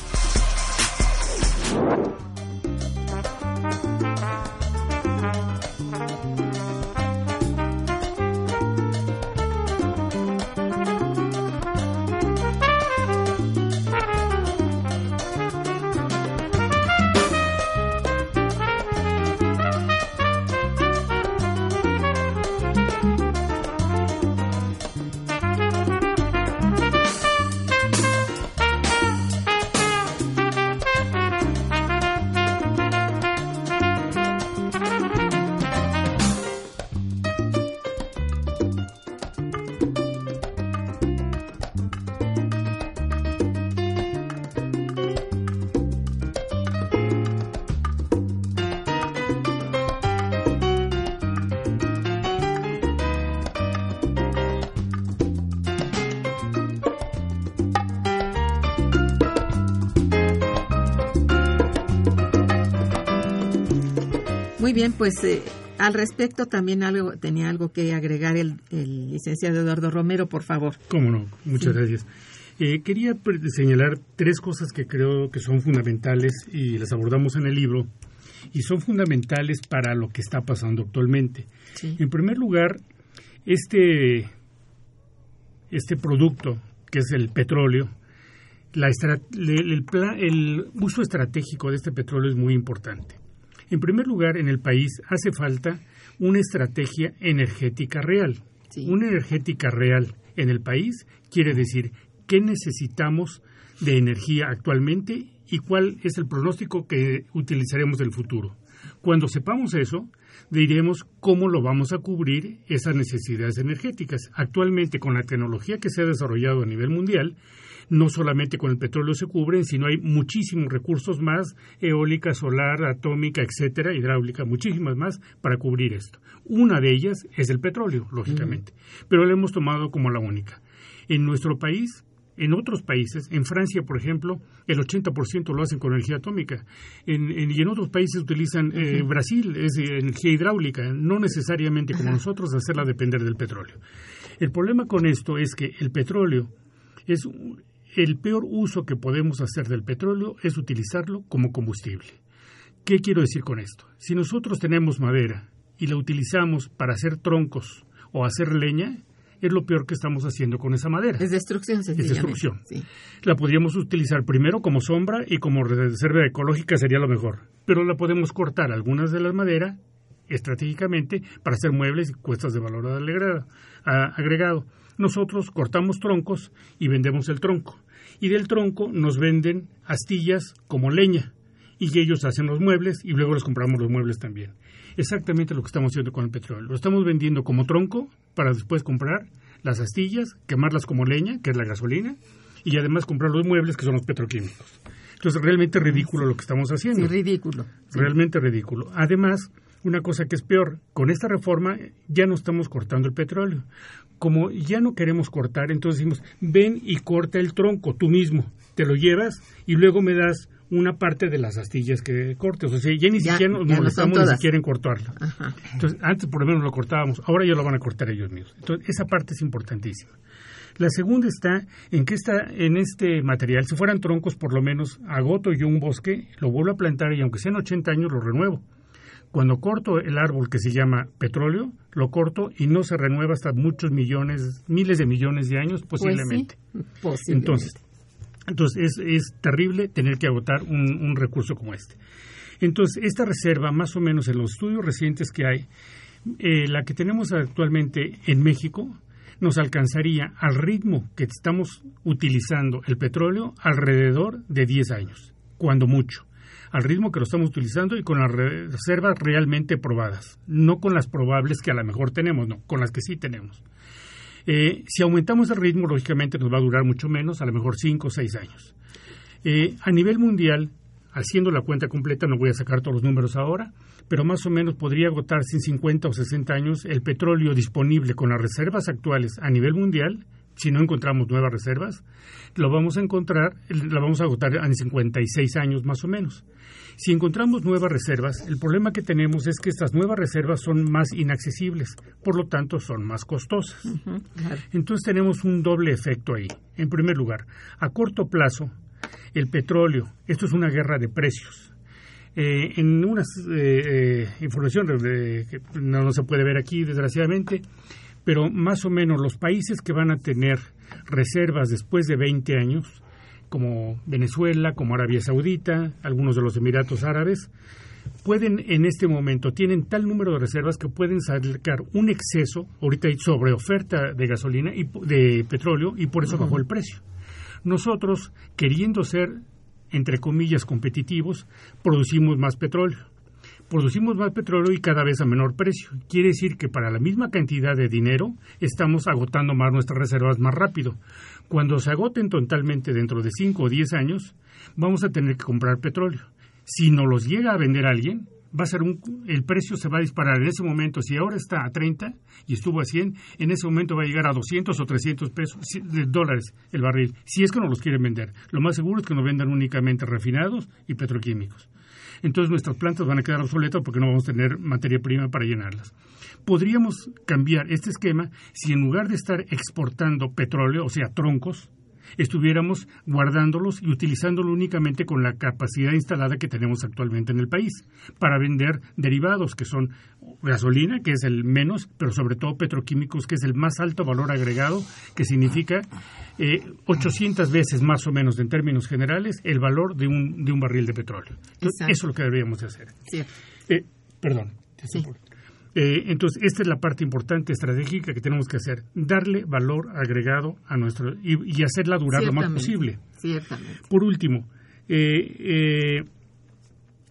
Muy bien, pues eh, al respecto también algo tenía algo que agregar el, licenciado Eduardo Romero, por favor. Cómo no, muchas gracias. Eh, quería señalar tres cosas que creo que son fundamentales y las abordamos en el libro y son fundamentales para lo que está pasando actualmente. En primer lugar, este, este producto, que es el petróleo, la el, el uso estratégico de este petróleo es muy importante. En primer lugar, en el país hace falta una estrategia energética real. Una energética real en el país quiere decir qué necesitamos de energía actualmente y cuál es el pronóstico que utilizaremos del futuro. Cuando sepamos eso, diremos cómo lo vamos a cubrir esas necesidades energéticas. Actualmente, con la tecnología que se ha desarrollado a nivel mundial, no solamente con el petróleo se cubren, sino hay muchísimos recursos más, eólica, solar, atómica, etcétera, hidráulica, muchísimas más para cubrir esto. Una de ellas es el petróleo, lógicamente, pero lo hemos tomado como la única. En nuestro país, en otros países, en Francia, por ejemplo, el 80% lo hacen con energía atómica. En, y en otros países utilizan, eh, Brasil es energía hidráulica, no necesariamente como nosotros hacerla depender del petróleo. El problema con esto es que el petróleo es el peor uso que podemos hacer del petróleo es utilizarlo como combustible. ¿Qué quiero decir con esto? Si nosotros tenemos madera y la utilizamos para hacer troncos o hacer leña, es lo peor que estamos haciendo con esa madera. Es destrucción, Es destrucción. La podríamos utilizar primero como sombra y como reserva ecológica sería lo mejor. Pero la podemos cortar algunas de las maderas estratégicamente para hacer muebles y cuestas de valor agregado. Nosotros cortamos troncos y vendemos el tronco. Y del tronco nos venden astillas como leña. Y ellos hacen los muebles y luego les compramos los muebles también. Exactamente lo que estamos haciendo con el petróleo. Lo estamos vendiendo como tronco para después comprar las astillas, quemarlas como leña, que es la gasolina, y además comprar los muebles, que son los petroquímicos. Entonces, realmente ridículo lo que estamos haciendo. Sí, ridículo. Realmente ridículo. Además, una cosa que es peor, con esta reforma ya no estamos cortando el petróleo. Como ya no queremos cortar, entonces decimos, ven y corta el tronco tú mismo, te lo llevas y luego me das una parte de las astillas que cortes. O sea, ya ni siquiera nos molestamos ni siquiera en cortarlo. Entonces, antes por lo menos lo cortábamos, ahora ya lo van a cortar ellos mismos. Entonces, esa parte es importantísima. La segunda está en que está en este material, si fueran troncos, por lo menos agoto yo un bosque, lo vuelvo a plantar y aunque sean 80 años lo renuevo. Cuando corto el árbol que se llama petróleo, lo corto y no se renueva hasta muchos millones, miles de millones de años Pues posiblemente. Entonces, entonces es, es, terrible tener que agotar un, un, recurso como este. Entonces, esta reserva, más o menos en los estudios recientes que hay, eh, la que tenemos actualmente en México, nos alcanzaría al ritmo que estamos utilizando el petróleo alrededor de 10 años, cuando mucho al ritmo que lo estamos utilizando y con las reservas realmente probadas, no con las probables que a lo mejor tenemos, no, con las que sí tenemos. Eh, si aumentamos el ritmo, lógicamente nos va a durar mucho menos, a lo mejor 5 o 6 años. Eh, a nivel mundial, haciendo la cuenta completa, no voy a sacar todos los números ahora, pero más o menos podría agotarse en 50 o 60 años el petróleo disponible con las reservas actuales a nivel mundial si no encontramos nuevas reservas, lo vamos a encontrar, la vamos a agotar en 56 años más o menos. Si encontramos nuevas reservas, el problema que tenemos es que estas nuevas reservas son más inaccesibles, por lo tanto son más costosas. Entonces tenemos un doble efecto ahí. En primer lugar, a corto plazo, el petróleo, esto es una guerra de precios. Eh, en una eh, eh, información que no se puede ver aquí, desgraciadamente, pero más o menos los países que van a tener reservas después de 20 años, como Venezuela, como Arabia Saudita, algunos de los Emiratos Árabes, pueden en este momento, tienen tal número de reservas que pueden sacar un exceso, ahorita hay sobre oferta de gasolina y de petróleo y por eso bajó el precio. Nosotros, queriendo ser, entre comillas, competitivos, producimos más petróleo producimos más petróleo y cada vez a menor precio. Quiere decir que para la misma cantidad de dinero estamos agotando más nuestras reservas más rápido. Cuando se agoten totalmente dentro de 5 o 10 años, vamos a tener que comprar petróleo. Si no los llega a vender alguien, va a ser un, el precio se va a disparar en ese momento. Si ahora está a 30 y estuvo a 100, en ese momento va a llegar a 200 o 300 pesos, dólares el barril, si es que no los quieren vender. Lo más seguro es que nos vendan únicamente refinados y petroquímicos entonces nuestras plantas van a quedar obsoletas porque no vamos a tener materia prima para llenarlas. Podríamos cambiar este esquema si en lugar de estar exportando petróleo, o sea, troncos, estuviéramos guardándolos y utilizándolo únicamente con la capacidad instalada que tenemos actualmente en el país para vender derivados que son gasolina, que es el menos, pero sobre todo petroquímicos, que es el más alto valor agregado, que significa eh, 800 veces más o menos en términos generales el valor de un, de un barril de petróleo. Entonces, eso es lo que deberíamos hacer. Eh, perdón. Eh, entonces, esta es la parte importante, estratégica que tenemos que hacer, darle valor agregado a nuestro y, hacerla durar lo más posible. Por último, eh,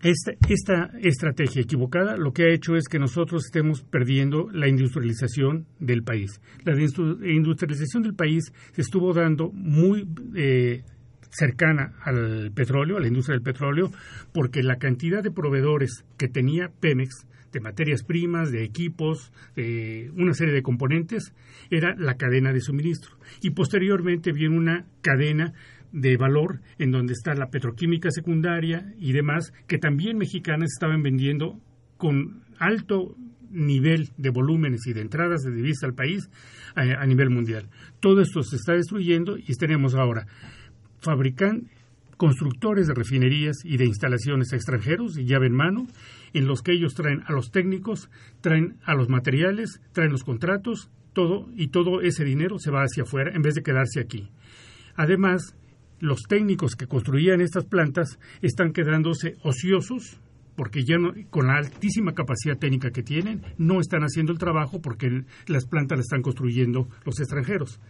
Esta, esta, estrategia equivocada lo que ha hecho es que nosotros estemos perdiendo la industrialización del país. La industrialización del país se estuvo dando muy eh, cercana al petróleo, a la industria del petróleo, porque la cantidad de proveedores que tenía Pemex de materias primas, de equipos, de una serie de componentes, era la cadena de suministro. Y posteriormente viene una cadena de valor en donde está la petroquímica secundaria y demás, que también mexicanas estaban vendiendo con alto nivel de volúmenes y de entradas de divisa al país a, a nivel mundial. Todo esto se está destruyendo y tenemos ahora fabrican constructores de refinerías y de instalaciones extranjeros llave en mano, en los que ellos traen a los técnicos, traen a los materiales, traen los contratos, todo, y todo ese dinero se va hacia afuera en vez de quedarse aquí. Además, los técnicos que construían estas plantas están quedándose ociosos porque ya con la altísima capacidad técnica que tienen, no están haciendo el trabajo porque las plantas las están construyendo los extranjeros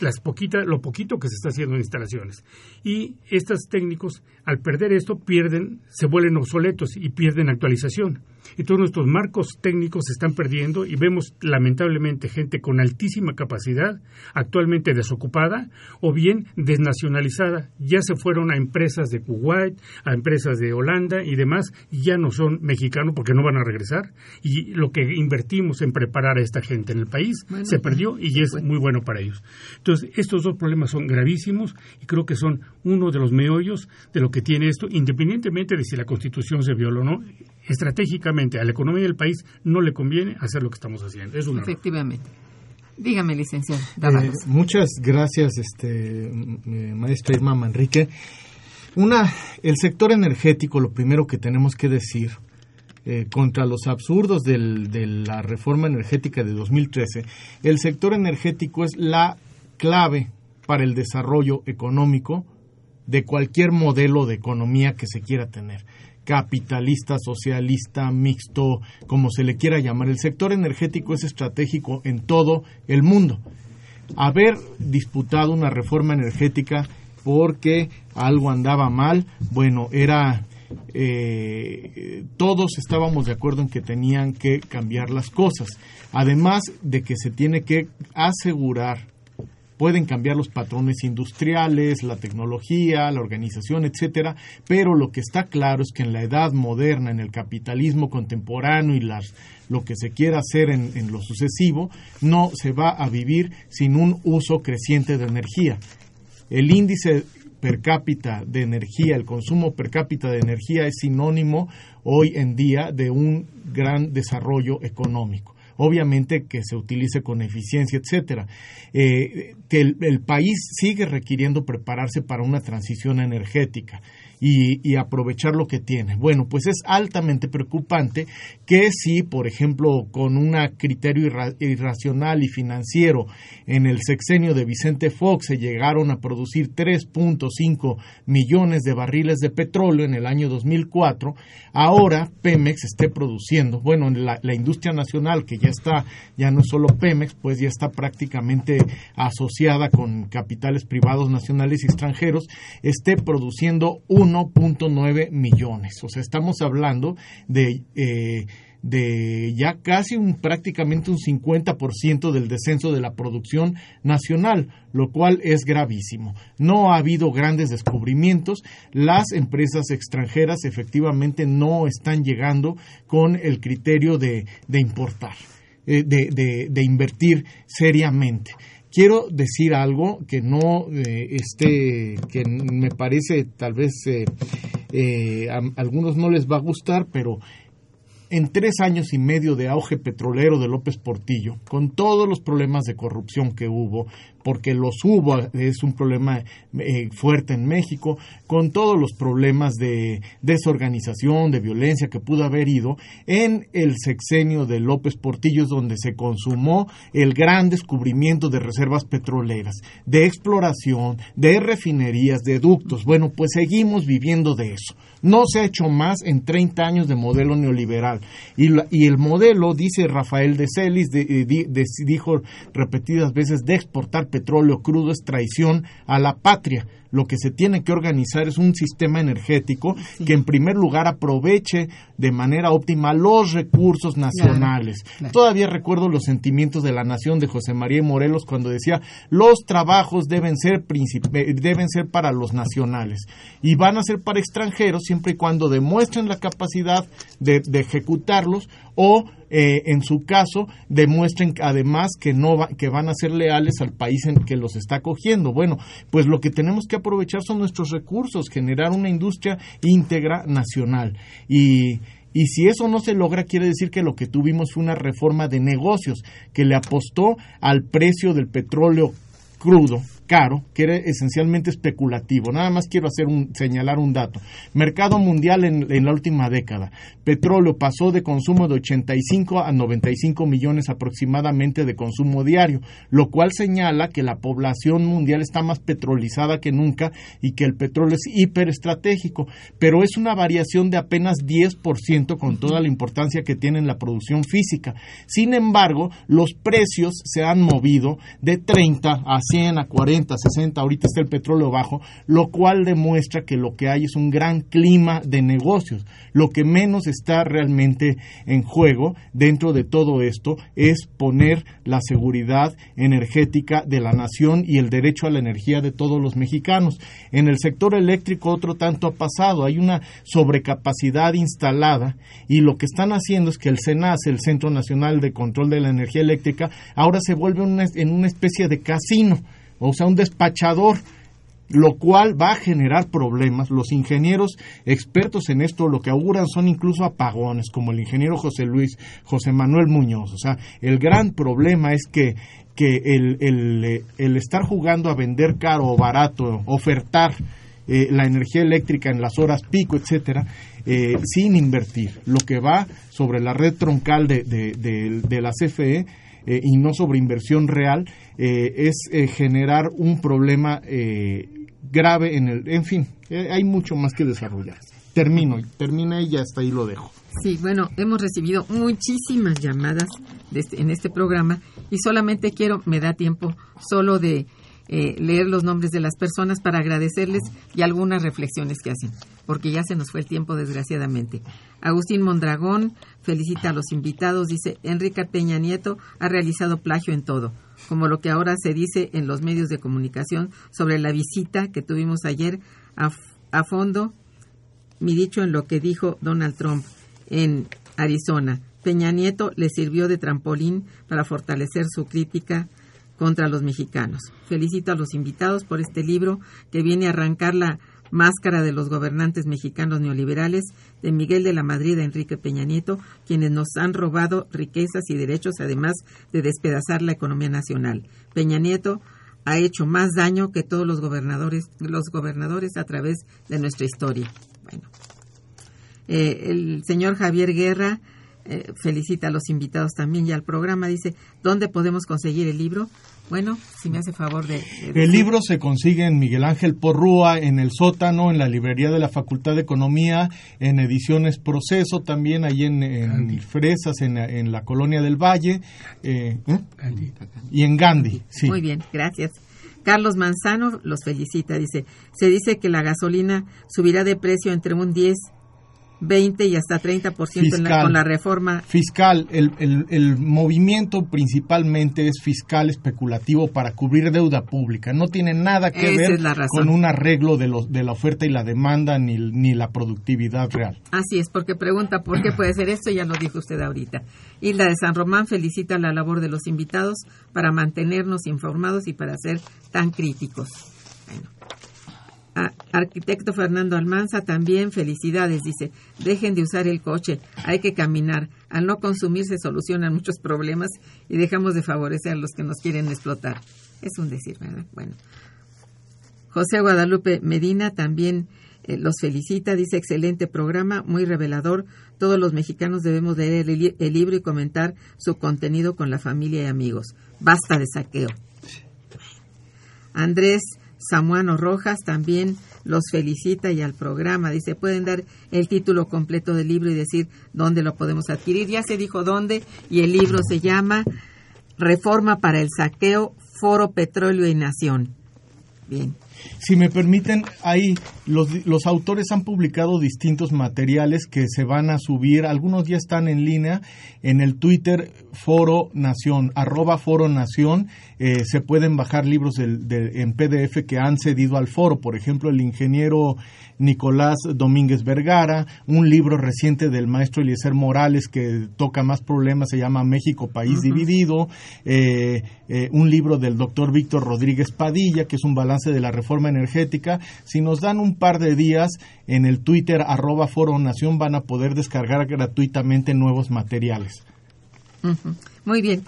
las poquita, lo poquito que se está haciendo en instalaciones. Y estos técnicos, al perder esto, pierden, se vuelven obsoletos y pierden actualización y todos nuestros marcos técnicos se están perdiendo y vemos lamentablemente gente con altísima capacidad actualmente desocupada o bien desnacionalizada. Ya se fueron a empresas de Kuwait, a empresas de Holanda y demás, y ya no son mexicanos porque no van a regresar y lo que invertimos en preparar a esta gente en el país se perdió y es muy bueno para ellos. Entonces, estos dos problemas son gravísimos y creo que son uno de los meollos de lo que tiene esto, independientemente de si la Constitución se viola o no a la economía del país no le conviene hacer lo que estamos haciendo. Es una Efectivamente. Dígame, licenciado. Eh, muchas gracias, este, maestra Irma Manrique. Una, el sector energético, lo primero que tenemos que decir, eh, contra los absurdos de la reforma energética de 2013, el sector energético es la clave para el desarrollo económico de cualquier modelo de economía que se quiera tener capitalista, socialista, mixto, como se le quiera llamar. El sector energético es estratégico en todo el mundo. Haber disputado una reforma energética porque algo andaba mal, bueno, era eh, todos estábamos de acuerdo en que tenían que cambiar las cosas. Además de que se tiene que asegurar pueden cambiar los patrones industriales, la tecnología, la organización, etcétera, pero lo que está claro es que en la edad moderna, en el capitalismo contemporáneo y las, lo que se quiera hacer en, en lo sucesivo, no se va a vivir sin un uso creciente de energía. El índice per cápita de energía, el consumo per cápita de energía es sinónimo hoy en día de un gran desarrollo económico obviamente que se utilice con eficiencia, etcétera. Eh, que el, país sigue requiriendo prepararse para una transición energética y, aprovechar lo que tiene. Bueno, pues es altamente preocupante que si, por ejemplo, con un criterio irracional y financiero en el sexenio de Vicente Fox se llegaron a producir 3.5 millones de barriles de petróleo en el año 2004, ahora Pemex esté produciendo, bueno, la, la industria nacional que ya está, ya no solo Pemex, pues ya está prácticamente asociada con capitales privados nacionales y extranjeros, esté produciendo un 1.9 millones. O sea, estamos hablando de, eh, de ya casi un prácticamente un 50% del descenso de la producción nacional, lo cual es gravísimo. No ha habido grandes descubrimientos. Las empresas extranjeras efectivamente no están llegando con el criterio de, de importar, eh, de, de invertir seriamente quiero decir algo que no eh, esté, que me parece tal vez eh, eh, a, algunos no les va a gustar, pero en tres años y medio de auge petrolero de López Portillo, con todos los problemas de corrupción que hubo, porque los hubo, es un problema eh, fuerte en México, con todos los problemas de desorganización, de violencia que pudo haber ido, en el sexenio de López Portillo donde se consumó el gran descubrimiento de reservas petroleras, de exploración, de refinerías, de ductos. Bueno, pues seguimos viviendo de eso. No se ha hecho más en 30 años de modelo neoliberal. Y, la- y el modelo, dice Rafael de Celis, eh, dijo repetidas veces, de exportar petróleo crudo es traición a la patria. Lo que se tiene que organizar es un sistema energético que en primer lugar aproveche de manera óptima los recursos nacionales. claro. Todavía recuerdo los sentimientos de la nación de José María Morelos cuando decía los trabajos deben ser eh, deben ser para los nacionales y van a ser para extranjeros siempre y cuando demuestren la capacidad de, de ejecutarlos o eh, en su caso demuestren además que no va- que van a ser leales al país en que los está acogiendo. Bueno, pues lo que tenemos que aprovechar son nuestros recursos, generar una industria íntegra nacional. Y y si eso no se logra, quiere decir que lo que tuvimos fue una reforma de negocios que le apostó al precio del petróleo crudo, caro, que era esencialmente especulativo. Nada más quiero hacer un, señalar un dato. Mercado mundial en, en la última década. Petróleo pasó de consumo de 85 a 95 millones aproximadamente de consumo diario, lo cual señala que la población mundial está más petrolizada que nunca y que el petróleo es hiperestratégico, pero es una variación de apenas 10% con toda la importancia que tiene en la producción física. Sin embargo, los precios se han movido de 30 a 100 a 40, 60, ahorita está el petróleo bajo, lo cual demuestra que lo que hay es un gran clima de negocios. Lo que menos está realmente en juego dentro de todo esto es poner la seguridad energética de la nación y el derecho a la energía de todos los mexicanos. En el sector eléctrico otro tanto ha pasado, hay una sobrecapacidad instalada y lo que están haciendo es que el CENAS, el Centro Nacional de Control de la Energía Eléctrica, ahora se vuelve una- en una especie de casino, o sea, un despachador lo cual va a generar problemas. Los ingenieros expertos en esto lo que auguran son incluso apagones, como el ingeniero José Luis, José Manuel Muñoz. O sea, el gran problema es que, que el, el, eh, estar jugando a vender caro o barato, ofertar eh, la energía eléctrica en las horas pico, etcétera, eh, sin invertir. Lo que va sobre la red troncal de, de, de- de la CFE eh, y no sobre inversión real eh, es eh, generar un problema eh, grave en el en fin hay mucho más que desarrollar. Termino termina y ya hasta ahí lo dejo. Sí, bueno, hemos recibido muchísimas llamadas este- en este programa y solamente quiero, me da tiempo solo de eh, leer los nombres de las personas para agradecerles y algunas reflexiones que hacen, porque ya se nos fue el tiempo desgraciadamente. Agustín Mondragón felicita a los invitados, dice, Enrique Peña Nieto ha realizado plagio en todo, como lo que ahora se dice en los medios de comunicación sobre la visita que tuvimos ayer a, a fondo mi dicho en lo que dijo Donald Trump en Arizona. Peña Nieto le sirvió de trampolín para fortalecer su crítica contra los mexicanos. Felicito a los invitados por este libro que viene a arrancar la máscara de los gobernantes mexicanos neoliberales de Miguel de la Madrid a Enrique Peña Nieto, quienes nos han robado riquezas y derechos, además de despedazar la economía nacional. Peña Nieto ha hecho más daño que todos los gobernadores, los gobernadores a través de nuestra historia. Bueno, eh, el señor Javier Guerra eh, felicita a los invitados también y al programa. Dice, ¿dónde podemos conseguir el libro? Bueno, si me hace favor de... de el libro se consigue en Miguel Ángel Porrúa en el sótano en la librería de la Facultad de Economía en ediciones Proceso también ahí en, en Fresas en, en la colonia del Valle eh, ¿eh? y en Gandhi sí Muy bien, gracias. Carlos Manzano los felicita, dice, se dice que la gasolina subirá de precio entre un 10, 20 y hasta 30% en la, Fiscal. con la reforma. fiscal, el, el, el movimiento principalmente es fiscal especulativo para cubrir deuda pública. No tiene nada que Esa ver con un arreglo de, los, de la oferta y la demanda ni, ni la productividad real. Así es, porque pregunta por qué puede ser esto, ya lo dijo usted ahorita. Hilda de San Román felicita la labor de los invitados para mantenernos informados y para ser tan críticos. A- arquitecto Fernando Almanza también felicidades, dice, dejen de usar el coche, hay que caminar. Al no consumir se solucionan muchos problemas y dejamos de favorecer a los que nos quieren explotar. Es un decir, ¿verdad? Bueno. José Guadalupe Medina también eh, los felicita, dice excelente programa, muy revelador. Todos los mexicanos debemos leer el, li- el libro y comentar su contenido con la familia y amigos. Basta de saqueo. Andrés Samuano Rojas también los felicita y al programa. Dice, pueden dar el título completo del libro y decir dónde lo podemos adquirir. Ya se dijo dónde y el libro se llama Reforma para el Saqueo, Foro, Petróleo y Nación. Bien. Si me permiten, ahí los, los, autores han publicado distintos materiales que se van a subir, algunos ya están en línea. En el Twitter Foro Nación, arroba Foro Nación, eh, se pueden bajar libros en PDF que han cedido al foro, por ejemplo, el ingeniero Nicolás Domínguez Vergara, un libro reciente del maestro Eliezer Morales que toca más problemas, se llama México, País Dividido, eh, eh, un libro del doctor Víctor Rodríguez Padilla, que es un balance de la reforma energética. Si nos dan un par de días en el Twitter arroba Foro Nación van a poder descargar gratuitamente nuevos materiales. Muy bien.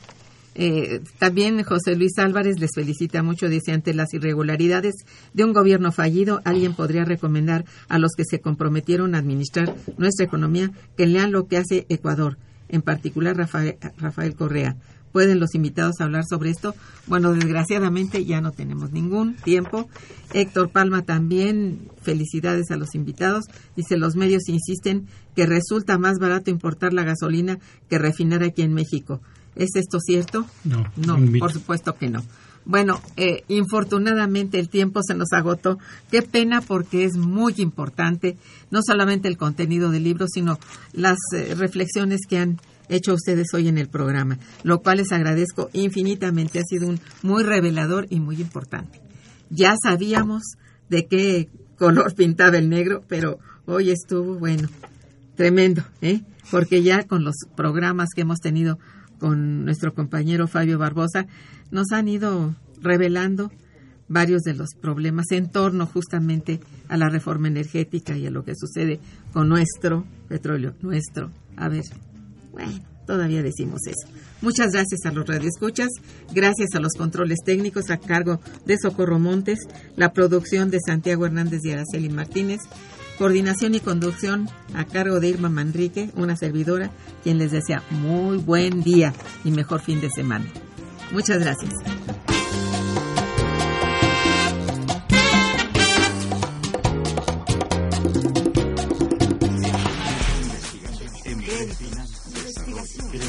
Eh, también José Luis Álvarez les felicita mucho, dice, ante las irregularidades de un gobierno fallido, alguien podría recomendar a los que se comprometieron a administrar nuestra economía que lean lo que hace Ecuador, en particular Rafael, Rafael Correa. ¿Pueden los invitados hablar sobre esto? Bueno, desgraciadamente ya no tenemos ningún tiempo. Héctor Palma también, felicidades a los invitados. Dice, los medios insisten que resulta más barato importar la gasolina que refinar aquí en México. ¿Es esto cierto? No, no, por supuesto que no. Bueno, eh, infortunadamente el tiempo se nos agotó. Qué pena porque es muy importante no solamente el contenido del libro, sino las eh, reflexiones que han hecho ustedes hoy en el programa, lo cual les agradezco infinitamente. Ha sido un muy revelador y muy importante. Ya sabíamos de qué color pintaba el negro, pero hoy estuvo, bueno, tremendo, ¿eh? Porque ya con los programas que hemos tenido con nuestro compañero Fabio Barbosa, nos han ido revelando varios de los problemas en torno justamente a la reforma energética y a lo que sucede con nuestro petróleo, nuestro. A ver, bueno, todavía decimos eso. Muchas gracias a los radioescuchas, gracias a los controles técnicos a cargo de Socorro Montes, la producción de Santiago Hernández y Araceli Martínez, coordinación y conducción a cargo de Irma Manrique, una servidora, quien les desea muy buen día y mejor fin de semana. Muchas gracias.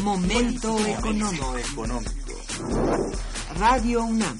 Momento económico. Radio UNAM